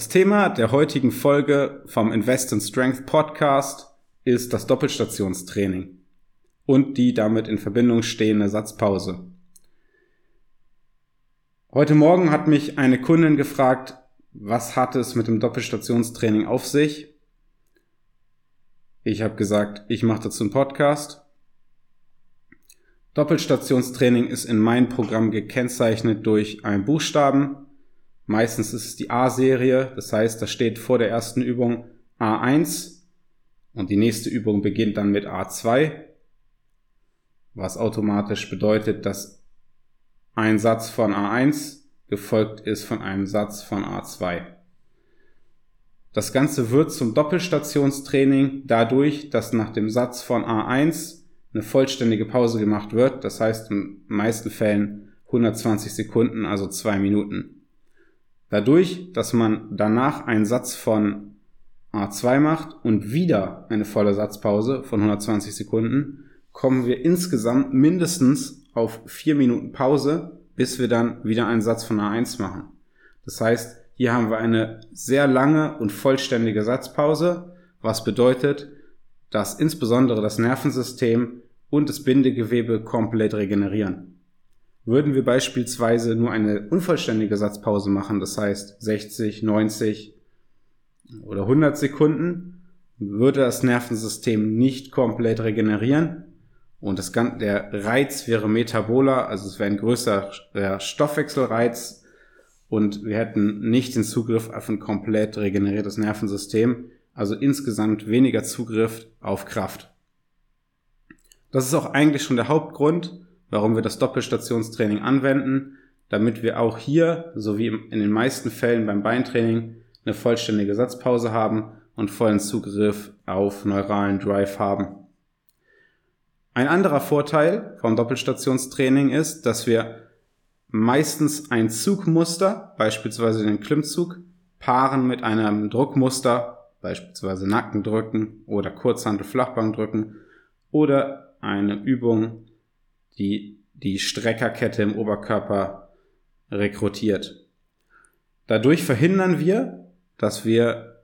Das Thema der heutigen Folge vom Invest in Strength Podcast ist das Doppelstationstraining und die damit in Verbindung stehende Satzpause. Heute Morgen hat mich eine Kundin gefragt, was hat es mit dem Doppelstationstraining auf sich? Ich habe gesagt, ich mache dazu einen Podcast. Doppelstationstraining ist in meinem Programm gekennzeichnet durch einen Buchstaben, Meistens ist es die A-Serie, das heißt, da steht vor der ersten Übung A1 und die nächste Übung beginnt dann mit A2, was automatisch bedeutet, dass ein Satz von A1 gefolgt ist von einem Satz von A2. Das Ganze wird zum Doppelstationstraining dadurch, dass nach dem Satz von A1 eine vollständige Pause gemacht wird. Das heißt in meisten Fällen 120 Sekunden, also zwei Minuten. Dadurch, dass man danach einen Satz von A2 macht und wieder eine volle Satzpause von 120 Sekunden, kommen wir insgesamt mindestens auf vier Minuten Pause, bis wir dann wieder einen Satz von A1 machen. Das heißt, hier haben wir eine sehr lange und vollständige Satzpause, was bedeutet, dass insbesondere das Nervensystem und das Bindegewebe komplett regenerieren. Würden wir beispielsweise nur eine unvollständige Satzpause machen, das heißt 60, 90 oder 100 Sekunden, würde das Nervensystem nicht komplett regenerieren und das Ganze, der Reiz wäre metaboler, also es wäre ein größerer Stoffwechselreiz und wir hätten nicht den Zugriff auf ein komplett regeneriertes Nervensystem, also insgesamt weniger Zugriff auf Kraft. Das ist auch eigentlich schon der Hauptgrund, warum wir das Doppelstationstraining anwenden, damit wir auch hier, so wie in den meisten Fällen beim Beintraining, eine vollständige Satzpause haben und vollen Zugriff auf neuralen Drive haben. Ein anderer Vorteil vom Doppelstationstraining ist, dass wir meistens ein Zugmuster, beispielsweise den Klimmzug, paaren mit einem Druckmuster, beispielsweise Nackendrücken oder Kurzhantel Flachbankdrücken oder eine Übung die die Streckerkette im Oberkörper rekrutiert. Dadurch verhindern wir, dass wir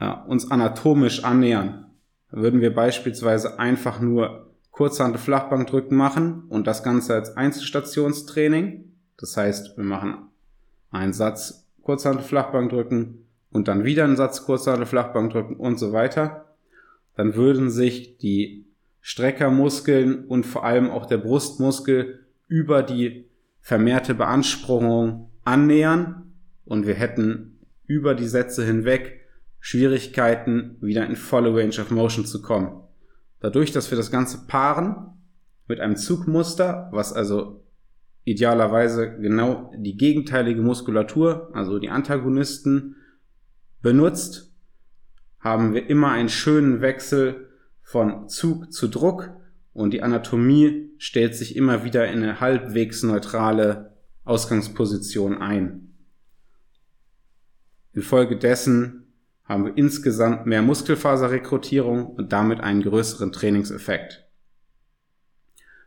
ja, uns anatomisch annähern. Würden wir beispielsweise einfach nur Kurzhand Flachbankdrücken machen und das Ganze als Einzelstationstraining. Das heißt, wir machen einen Satz Kurzhand Flachbankdrücken und dann wieder einen Satz Kurzhand Flachbankdrücken und so weiter. Dann würden sich die Streckermuskeln und vor allem auch der Brustmuskel über die vermehrte Beanspruchung annähern und wir hätten über die Sätze hinweg Schwierigkeiten, wieder in volle Range of Motion zu kommen. Dadurch, dass wir das Ganze paaren mit einem Zugmuster, was also idealerweise genau die gegenteilige Muskulatur, also die Antagonisten, benutzt, haben wir immer einen schönen Wechsel von Zug zu Druck und die Anatomie stellt sich immer wieder in eine halbwegs neutrale Ausgangsposition ein. Infolgedessen haben wir insgesamt mehr Muskelfaserrekrutierung und damit einen größeren Trainingseffekt.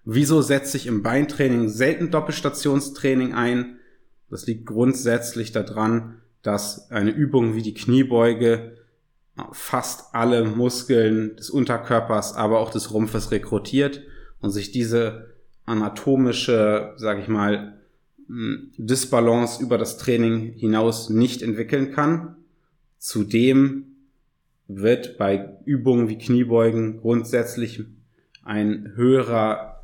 Wieso setze ich im Beintraining selten Doppelstationstraining ein? Das liegt grundsätzlich daran, dass eine Übung wie die Kniebeuge fast alle Muskeln des Unterkörpers, aber auch des Rumpfes rekrutiert und sich diese anatomische, sage ich mal, Disbalance über das Training hinaus nicht entwickeln kann. Zudem wird bei Übungen wie Kniebeugen grundsätzlich ein höherer,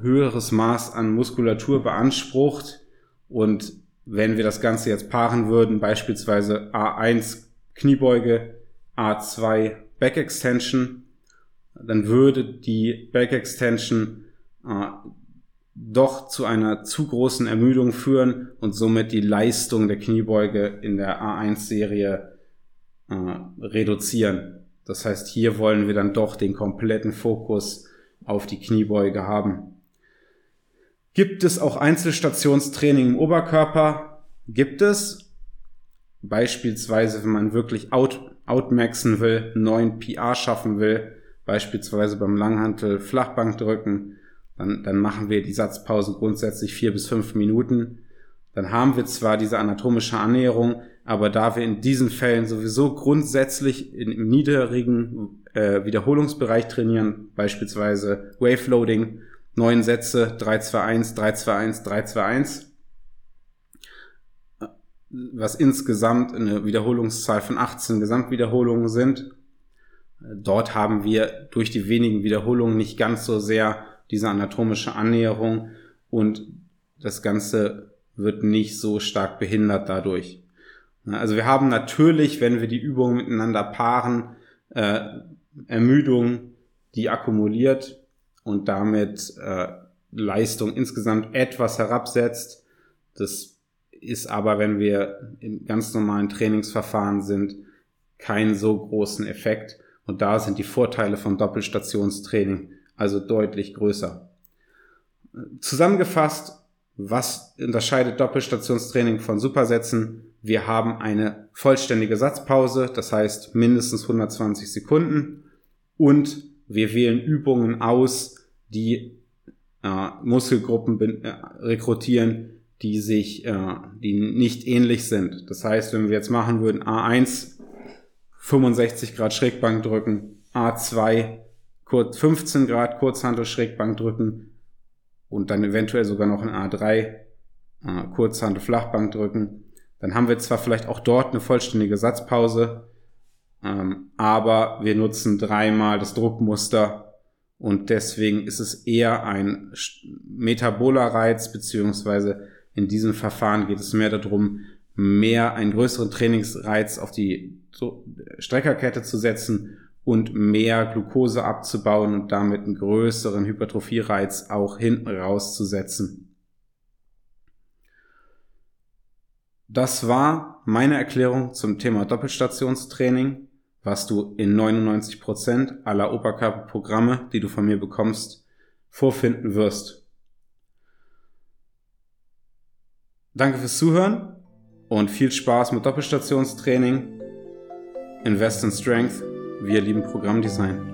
höheres Maß an Muskulatur beansprucht und wenn wir das Ganze jetzt paaren würden, beispielsweise A1 Kniebeuge, A2 Back Extension, dann würde die Back Extension äh, doch zu einer zu großen Ermüdung führen und somit die Leistung der Kniebeuge in der A1-Serie äh, reduzieren. Das heißt, hier wollen wir dann doch den kompletten Fokus auf die Kniebeuge haben. Gibt es auch Einzelstationstraining im Oberkörper? Gibt es. Beispielsweise, wenn man wirklich out, outmaxen will, neuen PR schaffen will, beispielsweise beim Langhantel Flachbankdrücken, dann, dann machen wir die Satzpausen grundsätzlich vier bis fünf Minuten. Dann haben wir zwar diese anatomische Annäherung, Aber da wir in diesen Fällen sowieso grundsätzlich in, im niedrigen äh, Wiederholungsbereich trainieren, beispielsweise Wave Loading, neun Sätze, 3-2-1, 3-2-1, 3-2-1, was insgesamt eine Wiederholungszahl von 18 Gesamtwiederholungen sind. Dort haben wir durch die wenigen Wiederholungen nicht ganz so sehr diese anatomische Annäherung und das Ganze wird nicht so stark behindert dadurch. Also wir haben natürlich, wenn wir die Übungen miteinander paaren, äh, Ermüdung, die akkumuliert und damit äh, Leistung insgesamt etwas herabsetzt. Das ist aber, wenn wir im ganz normalen Trainingsverfahren sind, keinen so großen Effekt. Und da sind die Vorteile von Doppelstationstraining also deutlich größer. Zusammengefasst, was unterscheidet Doppelstationstraining von Supersätzen? Wir haben eine vollständige Satzpause, das heißt mindestens 120 Sekunden und wir wählen Übungen aus, die äh, Muskelgruppen äh, rekrutieren, die sich, äh, die nicht ähnlich sind. Das heißt, wenn wir jetzt machen würden A1 65 Grad Schrägbank drücken, A2 kurz 15 Grad Kurzhandel Schrägbank drücken und dann eventuell sogar noch ein A3 äh, Kurzhandel Flachbank drücken, dann haben wir zwar vielleicht auch dort eine vollständige Satzpause, ähm, aber wir nutzen dreimal das Druckmuster und deswegen ist es eher ein metaboler Reiz, beziehungsweise in diesem Verfahren geht es mehr darum, mehr einen größeren Trainingsreiz auf die Streckerkette zu setzen und mehr Glucose abzubauen und damit einen größeren Hypertrophiereiz auch hinten rauszusetzen. Das war meine Erklärung zum Thema Doppelstationstraining was du in 99% aller Oberkörperprogramme, die du von mir bekommst, vorfinden wirst. Danke fürs Zuhören und viel Spaß mit Doppelstationstraining. Invest in Strength. Wir lieben Programmdesign.